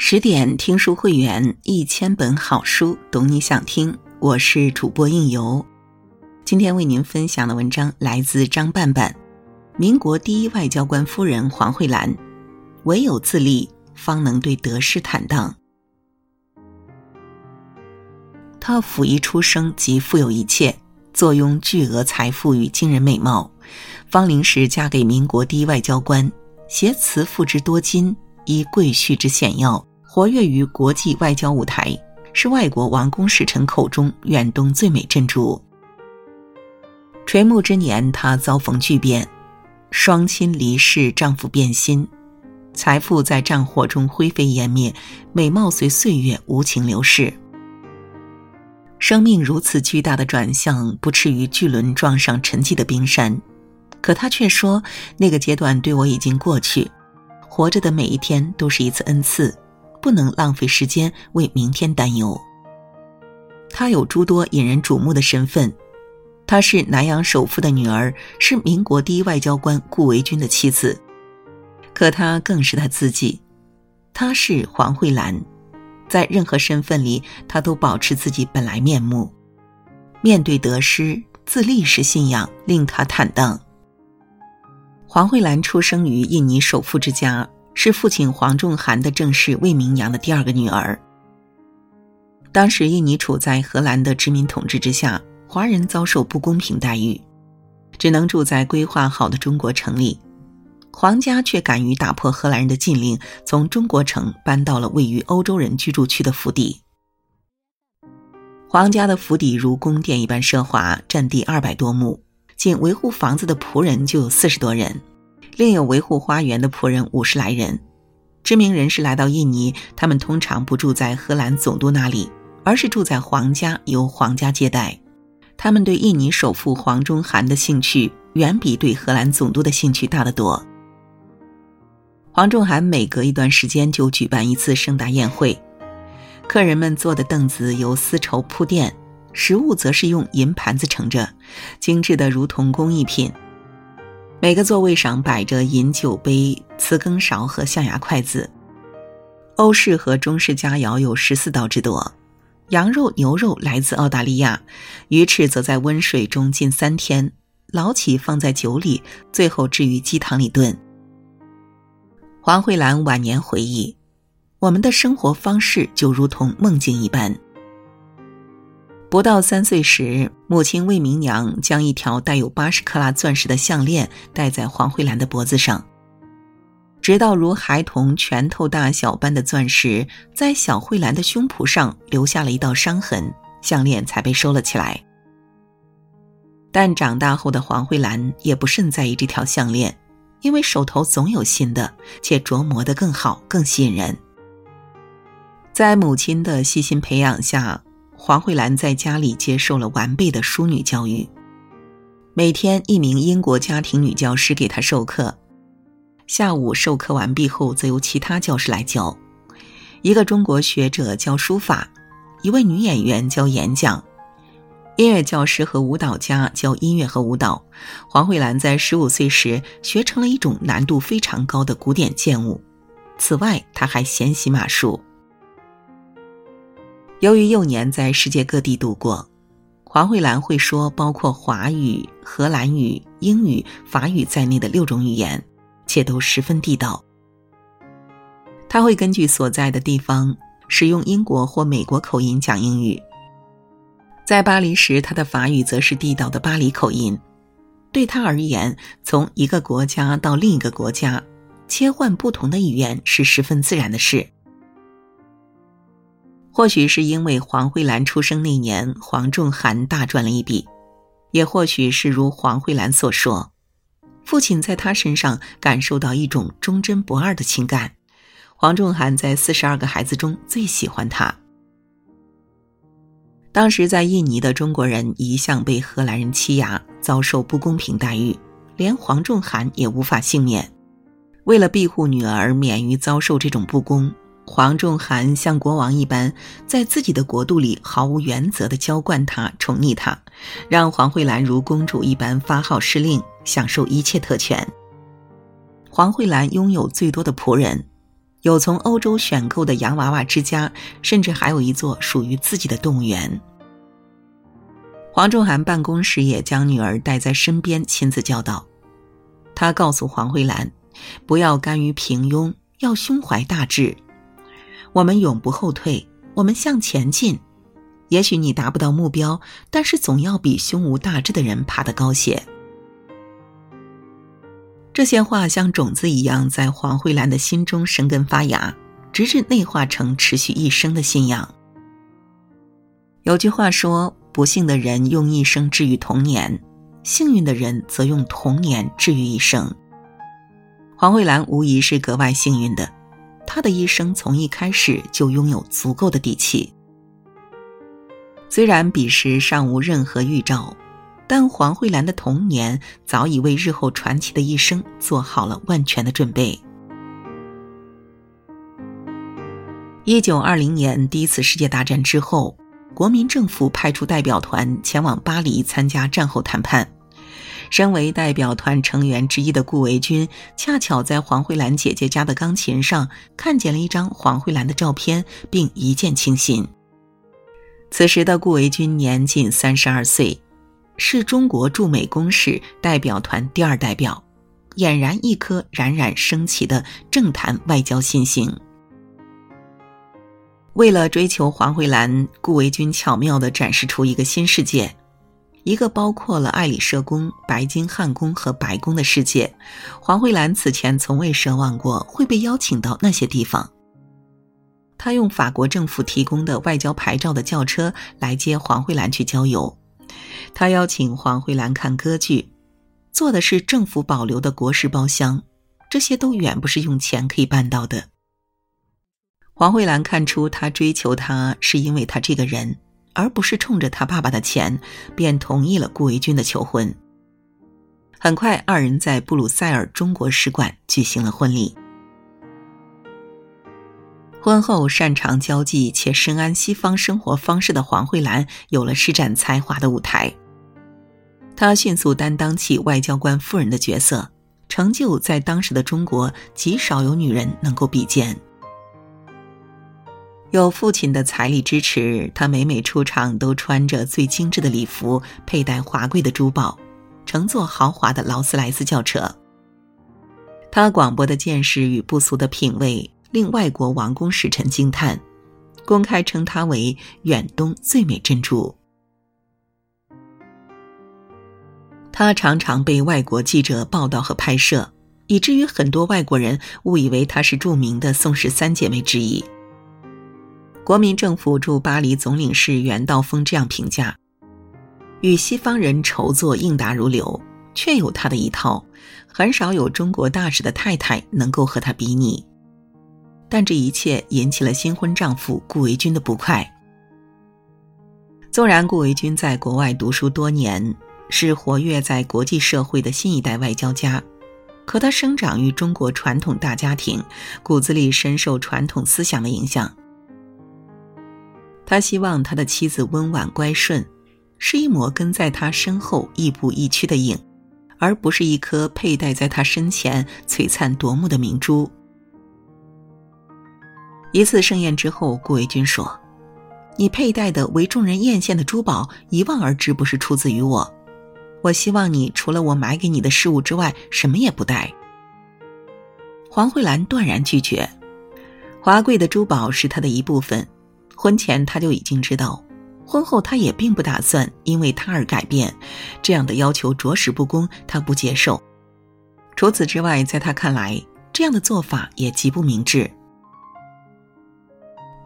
十点听书会员，一千本好书，懂你想听。我是主播应由，今天为您分享的文章来自张半半。民国第一外交官夫人黄慧兰，唯有自立，方能对得失坦荡。她甫一出生即富有一切，坐拥巨额财富与惊人美貌。芳龄时嫁给民国第一外交官，携慈父之多金，依贵婿之显要。活跃于国际外交舞台，是外国王公使臣口中远东最美珍珠。垂暮之年，她遭逢巨变，双亲离世，丈夫变心，财富在战火中灰飞烟灭，美貌随岁月无情流逝。生命如此巨大的转向，不啻于巨轮撞上沉寂的冰山，可她却说：“那个阶段对我已经过去，活着的每一天都是一次恩赐。”不能浪费时间为明天担忧。她有诸多引人瞩目的身份，她是南洋首富的女儿，是民国第一外交官顾维钧的妻子。可她更是她自己，她是黄慧兰，在任何身份里，她都保持自己本来面目。面对得失，自立是信仰，令她坦荡。黄慧兰出生于印尼首富之家。是父亲黄仲涵的正室魏明阳的第二个女儿。当时印尼处在荷兰的殖民统治之下，华人遭受不公平待遇，只能住在规划好的中国城里。黄家却敢于打破荷兰人的禁令，从中国城搬到了位于欧洲人居住区的府邸。黄家的府邸如宫殿一般奢华，占地二百多亩，仅维护房子的仆人就有四十多人。另有维护花园的仆人五十来人。知名人士来到印尼，他们通常不住在荷兰总督那里，而是住在皇家，由皇家接待。他们对印尼首富黄忠涵的兴趣，远比对荷兰总督的兴趣大得多。黄仲涵每隔一段时间就举办一次盛大宴会，客人们坐的凳子由丝绸铺垫，食物则是用银盘子盛着，精致的如同工艺品。每个座位上摆着饮酒杯、瓷羹勺和象牙筷子。欧式和中式佳肴有十四道之多，羊肉、牛肉来自澳大利亚，鱼翅则在温水中浸三天，捞起放在酒里，最后置于鸡汤里炖。黄慧兰晚年回忆：“我们的生活方式就如同梦境一般。”不到三岁时，母亲魏明娘将一条带有八十克拉钻石的项链戴在黄慧兰的脖子上。直到如孩童拳头大小般的钻石在小慧兰的胸脯上留下了一道伤痕，项链才被收了起来。但长大后的黄慧兰也不甚在意这条项链，因为手头总有新的，且琢磨得更好、更吸引人。在母亲的细心培养下。黄慧兰在家里接受了完备的淑女教育，每天一名英国家庭女教师给她授课，下午授课完毕后，则由其他教师来教。一个中国学者教书法，一位女演员教演讲，音乐教师和舞蹈家教音乐和舞蹈。黄慧兰在十五岁时学成了一种难度非常高的古典剑舞，此外，她还娴习马术。由于幼年在世界各地度过，黄慧兰会说包括华语、荷兰语、英语、法语在内的六种语言，且都十分地道。他会根据所在的地方使用英国或美国口音讲英语。在巴黎时，他的法语则是地道的巴黎口音。对他而言，从一个国家到另一个国家，切换不同的语言是十分自然的事。或许是因为黄慧兰出生那年，黄仲涵大赚了一笔，也或许是如黄慧兰所说，父亲在他身上感受到一种忠贞不二的情感。黄仲涵在四十二个孩子中最喜欢他。当时在印尼的中国人一向被荷兰人欺压，遭受不公平待遇，连黄仲涵也无法幸免。为了庇护女儿免于遭受这种不公。黄仲涵像国王一般，在自己的国度里毫无原则地娇惯他、宠溺他，让黄慧兰如公主一般发号施令，享受一切特权。黄慧兰拥有最多的仆人，有从欧洲选购的洋娃娃之家，甚至还有一座属于自己的动物园。黄仲涵办公时也将女儿带在身边，亲自教导。他告诉黄慧兰，不要甘于平庸，要胸怀大志。我们永不后退，我们向前进。也许你达不到目标，但是总要比胸无大志的人爬得高些。这些话像种子一样，在黄慧兰的心中生根发芽，直至内化成持续一生的信仰。有句话说：“不幸的人用一生治愈童年，幸运的人则用童年治愈一生。”黄慧兰无疑是格外幸运的，他的一生从一开始就拥有足够的底气。虽然彼时尚无任何预兆，但黄慧兰的童年早已为日后传奇的一生做好了万全的准备。一九二零年第一次世界大战之后，国民政府派出代表团前往巴黎参加战后谈判。身为代表团成员之一的顾维钧，恰巧在黄慧兰姐姐家的钢琴上看见了一张黄慧兰的照片，并一见倾心。此时的顾维钧年仅三十二岁，是中国驻美公使代表团第二代表，俨然一颗冉冉升起的政坛外交新星。为了追求黄慧兰，顾维钧巧妙地展示出一个新世界，一个包括了爱丽舍宫、白金汉宫和白宫的世界。黄慧兰此前从未奢望过会被邀请到那些地方。他用法国政府提供的外交牌照的轿车来接黄慧兰去郊游，他邀请黄慧兰看歌剧，坐的是政府保留的国事包厢，这些都远不是用钱可以办到的。黄慧兰看出他追求她是因为他这个人，而不是冲着他爸爸的钱，便同意了顾维钧的求婚。很快，二人在布鲁塞尔中国使馆举行了婚礼。婚后擅长交际且深谙西方生活方式的黄慧兰有了施展才华的舞台。她迅速担当起外交官夫人的角色，成就在当时的中国极少有女人能够比肩。有父亲的财力支持，她每每出场都穿着最精致的礼服，佩戴华贵的珠宝，乘坐豪华的劳斯莱斯轿车。她广博的见识与不俗的品味。令外国王公使臣惊叹，公开称她为远东最美珍珠。她常常被外国记者报道和拍摄，以至于很多外国人误以为她是著名的宋氏三姐妹之一。国民政府驻巴黎总领事袁道峰这样评价：“与西方人筹作应答如流，确有他的一套，很少有中国大使的太太能够和他比拟。”但这一切引起了新婚丈夫顾维钧的不快。纵然顾维钧在国外读书多年，是活跃在国际社会的新一代外交家，可他生长于中国传统大家庭，骨子里深受传统思想的影响。他希望他的妻子温婉乖顺，是一抹跟在他身后亦步亦趋的影，而不是一颗佩戴在他身前璀璨夺目的明珠。一次盛宴之后，顾维钧说：“你佩戴的为众人艳羡的珠宝，一望而知不是出自于我。我希望你除了我买给你的饰物之外，什么也不带。”黄慧兰断然拒绝。华贵的珠宝是她的一部分，婚前他就已经知道，婚后他也并不打算因为他而改变。这样的要求着实不公，他不接受。除此之外，在他看来，这样的做法也极不明智。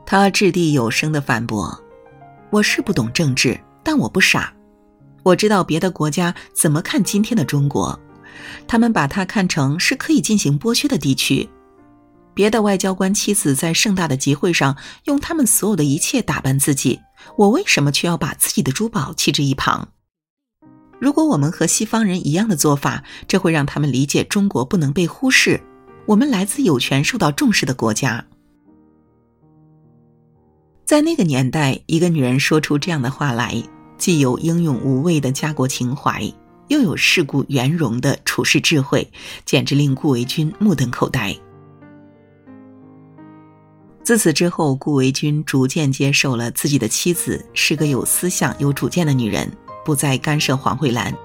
他掷地有声的反驳：“我是不懂政治，但我不傻。我知道别的国家怎么看今天的中国，他们把它看成是可以进行剥削的地区。别的外交官妻子在盛大的集会上用他们所有的一切打扮自己，我为什么却要把自己的珠宝弃之一旁？如果我们和西方人一样的做法，这会让他们理解中国不能被忽视，我们来自有权受到重视的国家。”在那个年代，一个女人说出这样的话来，既有英勇无畏的家国情怀，又有世故圆融的处世智慧，简直令顾维钧目瞪口呆。自此之后，顾维钧逐渐接受了自己的妻子是个有思想、有主见的女人，不再干涉黄慧兰。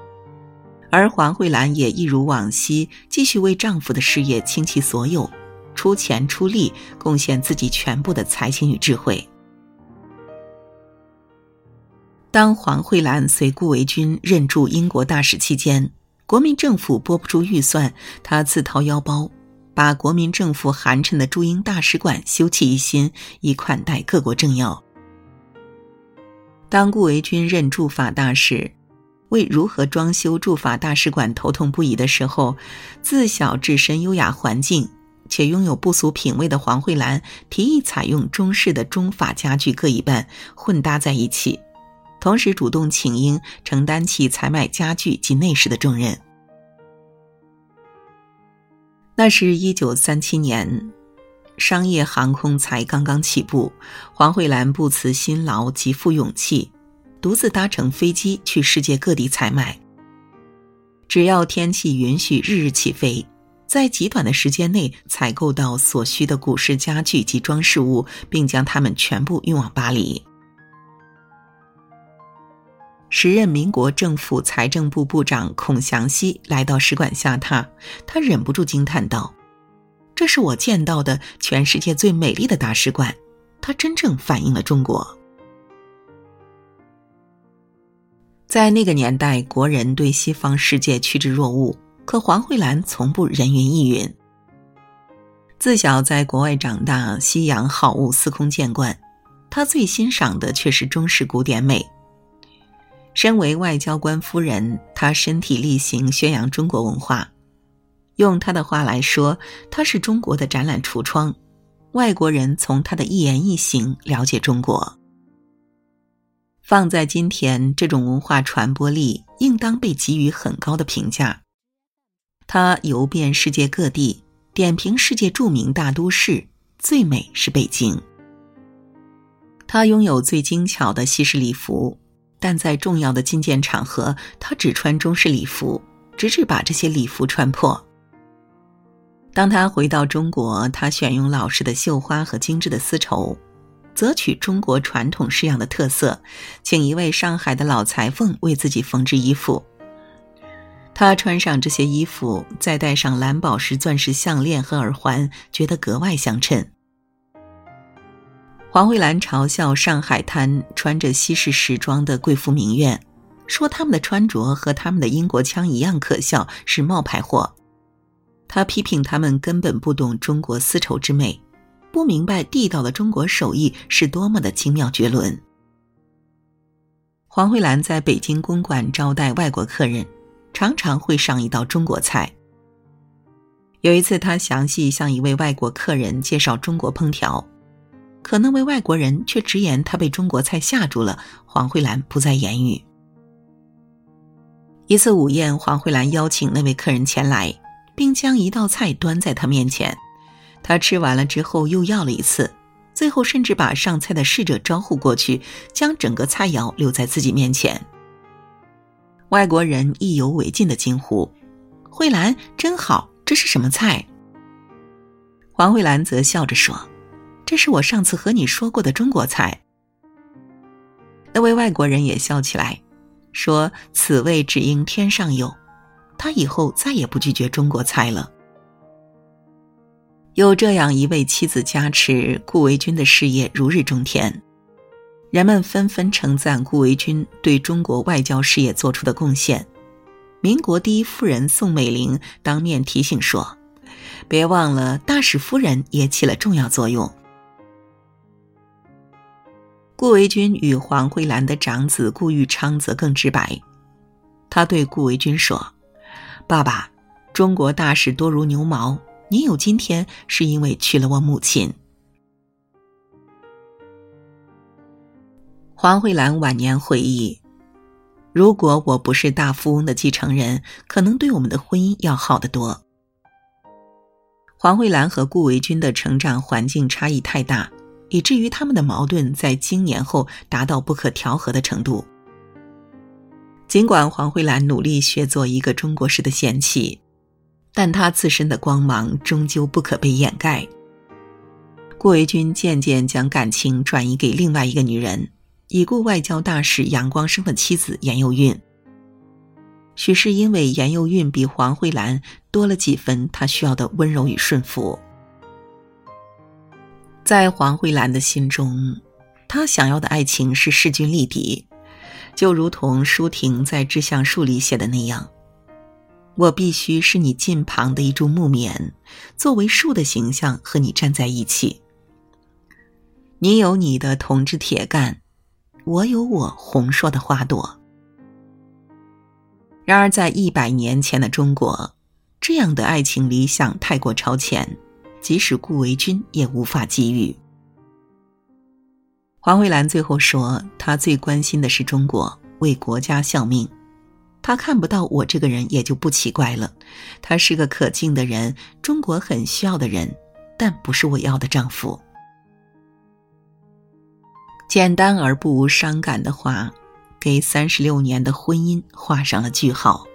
而黄慧兰也一如往昔，继续为丈夫的事业倾其所有，出钱出力，贡献自己全部的才情与智慧。当黄慧兰随顾维钧任驻英国大使期间，国民政府拨不出预算，她自掏腰包，把国民政府寒碜的驻英大使馆修葺一新，以款待各国政要。当顾维钧任驻法大使，为如何装修驻法大使馆头痛不已的时候，自小置身优雅环境且拥有不俗品味的黄慧兰提议采用中式的中法家具各一半，混搭在一起。同时主动请缨，承担起采买家具及内饰的重任。那是一九三七年，商业航空才刚刚起步，黄慧兰不辞辛劳，极富勇气，独自搭乘飞机去世界各地采买。只要天气允许，日日起飞，在极短的时间内采购到所需的古式家具及装饰物，并将它们全部运往巴黎。时任民国政府财政部部长孔祥熙来到使馆下榻，他忍不住惊叹道：“这是我见到的全世界最美丽的大使馆，它真正反映了中国。”在那个年代，国人对西方世界趋之若鹜，可黄慧兰从不人云亦云。自小在国外长大，西洋好物司空见惯，她最欣赏的却是中式古典美。身为外交官夫人，她身体力行宣扬中国文化。用她的话来说，她是中国的展览橱窗，外国人从她的一言一行了解中国。放在今天，这种文化传播力应当被给予很高的评价。她游遍世界各地，点评世界著名大都市，最美是北京。她拥有最精巧的西式礼服。但在重要的觐见场合，他只穿中式礼服，直至把这些礼服穿破。当他回到中国，他选用老式的绣花和精致的丝绸，择取中国传统式样的特色，请一位上海的老裁缝为自己缝制衣服。他穿上这些衣服，再戴上蓝宝石、钻石项链和耳环，觉得格外相称。黄慧兰嘲笑上海滩穿着西式时装的贵妇名媛，说他们的穿着和他们的英国腔一样可笑，是冒牌货。他批评他们根本不懂中国丝绸之美，不明白地道的中国手艺是多么的精妙绝伦。黄慧兰在北京公馆招待外国客人，常常会上一道中国菜。有一次，他详细向一位外国客人介绍中国烹调。可那位外国人却直言他被中国菜吓住了。黄慧兰不再言语。一次午宴，黄慧兰邀请那位客人前来，并将一道菜端在他面前。他吃完了之后又要了一次，最后甚至把上菜的侍者招呼过去，将整个菜肴留在自己面前。外国人意犹未尽的惊呼：“慧兰真好，这是什么菜？”黄慧兰则笑着说。这是我上次和你说过的中国菜。那位外国人也笑起来，说：“此味只应天上有。”他以后再也不拒绝中国菜了。有这样一位妻子加持，顾维钧的事业如日中天。人们纷纷称赞顾维钧对中国外交事业做出的贡献。民国第一夫人宋美龄当面提醒说：“别忘了，大使夫人也起了重要作用。”顾维钧与黄慧兰的长子顾玉昌则更直白，他对顾维钧说：“爸爸，中国大事多如牛毛，你有今天是因为娶了我母亲。”黄慧兰晚年回忆：“如果我不是大富翁的继承人，可能对我们的婚姻要好得多。”黄慧兰和顾维钧的成长环境差异太大。以至于他们的矛盾在经年后达到不可调和的程度。尽管黄慧兰努力学做一个中国式的贤妻，但她自身的光芒终究不可被掩盖。顾维钧渐渐将感情转移给另外一个女人，已故外交大使杨光生的妻子严幼韵。许是因为严幼韵比黄慧兰多了几分她需要的温柔与顺服，在黄慧兰的心中，她想要的爱情是势均力敌，就如同舒婷在《致橡树》里写的那样。我必须是你近旁的一株木棉，作为树的形象和你站在一起。你有你的铜制铁干，我有我红硕的花朵。然而，在一百年前的中国，这样的爱情理想太过超前，即使顾维钧也无法给予。黄蕙兰最后说：“她最关心的是中国，为国家效命。”他看不到我这个人也就不奇怪了，他是个可敬的人，中国很需要的人，但不是我要的丈夫。简单而不无伤感的话，给三十六年的婚姻画上了句号。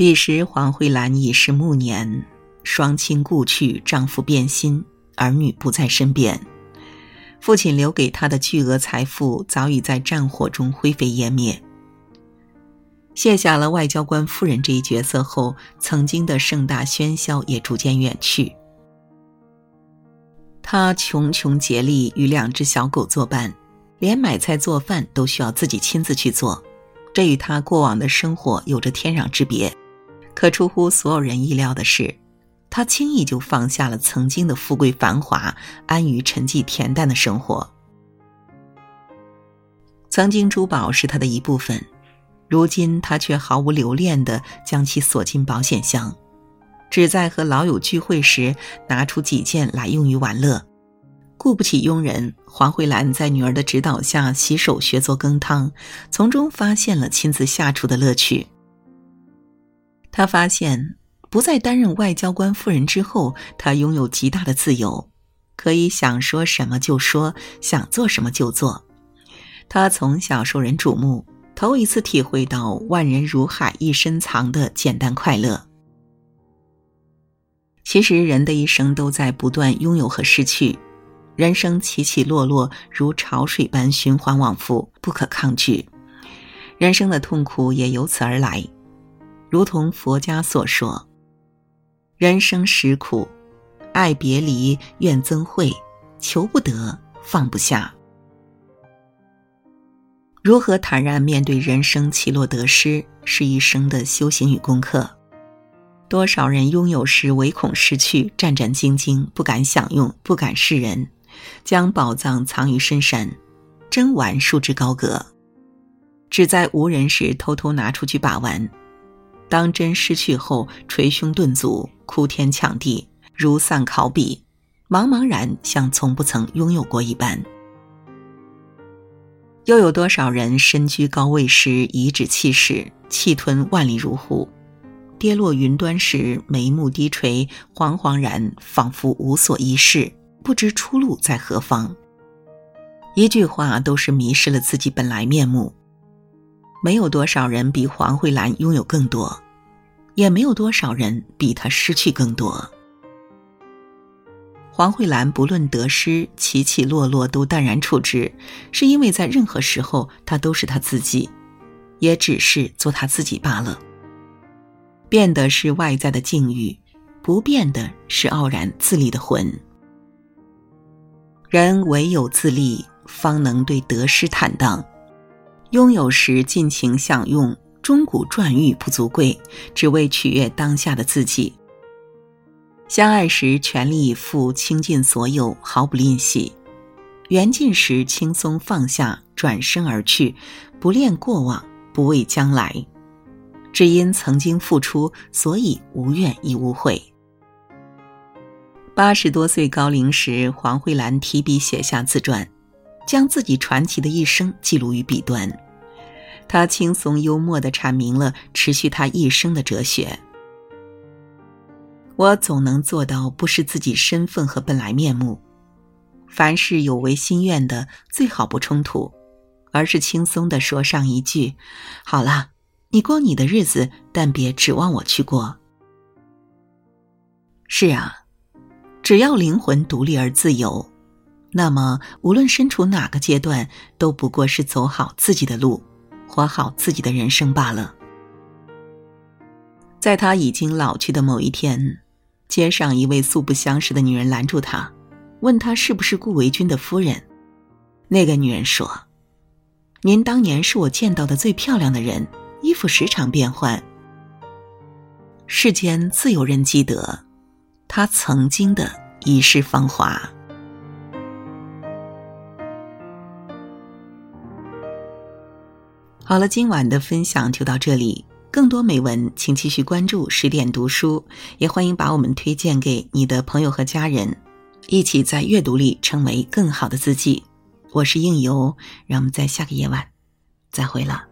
彼时黄慧兰已是暮年，双亲故去，丈夫变心，儿女不在身边。父亲留给她的巨额财富早已在战火中灰飞烟灭。卸下了外交官夫人这一角色后，曾经的盛大喧嚣也逐渐远去。他穷穷竭力与两只小狗作伴，连买菜做饭都需要自己亲自去做，这与他过往的生活有着天壤之别。可出乎所有人意料的是。他轻易就放下了曾经的富贵繁华，安于沉寂恬淡的生活。曾经珠宝是他的一部分，如今他却毫无留恋地将其锁进保险箱，只在和老友聚会时拿出几件来用于玩乐。顾不起佣人，黄慧兰在女儿的指导下洗手学做羹汤，从中发现了亲自下厨的乐趣。他发现。不再担任外交官夫人之后，他拥有极大的自由，可以想说什么就说，想做什么就做。他从小受人瞩目，头一次体会到“万人如海，一身藏”的简单快乐。其实，人的一生都在不断拥有和失去，人生起起落落如潮水般循环往复，不可抗拒。人生的痛苦也由此而来，如同佛家所说。人生实苦，爱别离，怨憎会，求不得，放不下。如何坦然面对人生起落得失，是一生的修行与功课。多少人拥有时唯恐失去，战战兢兢，不敢享用，不敢示人，将宝藏藏于深山，珍玩束之高阁，只在无人时偷偷拿出去把玩。当真失去后，捶胸顿足，哭天抢地，如丧考妣，茫茫然像从不曾拥有过一般。又有多少人身居高位时颐指气使，气吞万里如虎；跌落云端时眉目低垂，惶惶然，仿佛无所依恃，不知出路在何方。一句话，都是迷失了自己本来面目。没有多少人比黄慧兰拥有更多，也没有多少人比她失去更多。黄慧兰不论得失，起起落落都淡然处之，是因为在任何时候，她都是她自己，也只是做她自己罢了。变的是外在的境遇，不变的是傲然自立的魂。人唯有自立，方能对得失坦荡。拥有时尽情享用，钟鼓馔玉不足贵，只为取悦当下的自己。相爱时全力以赴，倾尽所有，毫不吝惜；缘尽时轻松放下，转身而去，不恋过往，不畏将来。只因曾经付出，所以无怨亦无悔。八十多岁高龄时，黄慧兰提笔写下自传。将自己传奇的一生记录于笔端，他轻松幽默地阐明了持续他一生的哲学。我总能做到不失自己身份和本来面目，凡是有违心愿的，最好不冲突，而是轻松地说上一句：“好了，你过你的日子，但别指望我去过。”是啊，只要灵魂独立而自由，那么无论身处哪个阶段，都不过是走好自己的路，活好自己的人生罢了。在他已经老去的某一天，街上一位素不相识的女人拦住他，问他是不是顾维钧的夫人。那个女人说：“您当年是我见到的最漂亮的人，衣服时常变换。世间自有人记得，他曾经的一世芳华。”好了，今晚的分享就到这里。更多美文，请继续关注十点读书，也欢迎把我们推荐给你的朋友和家人，一起在阅读里成为更好的自己。我是应由，让我们在下个夜晚再会了。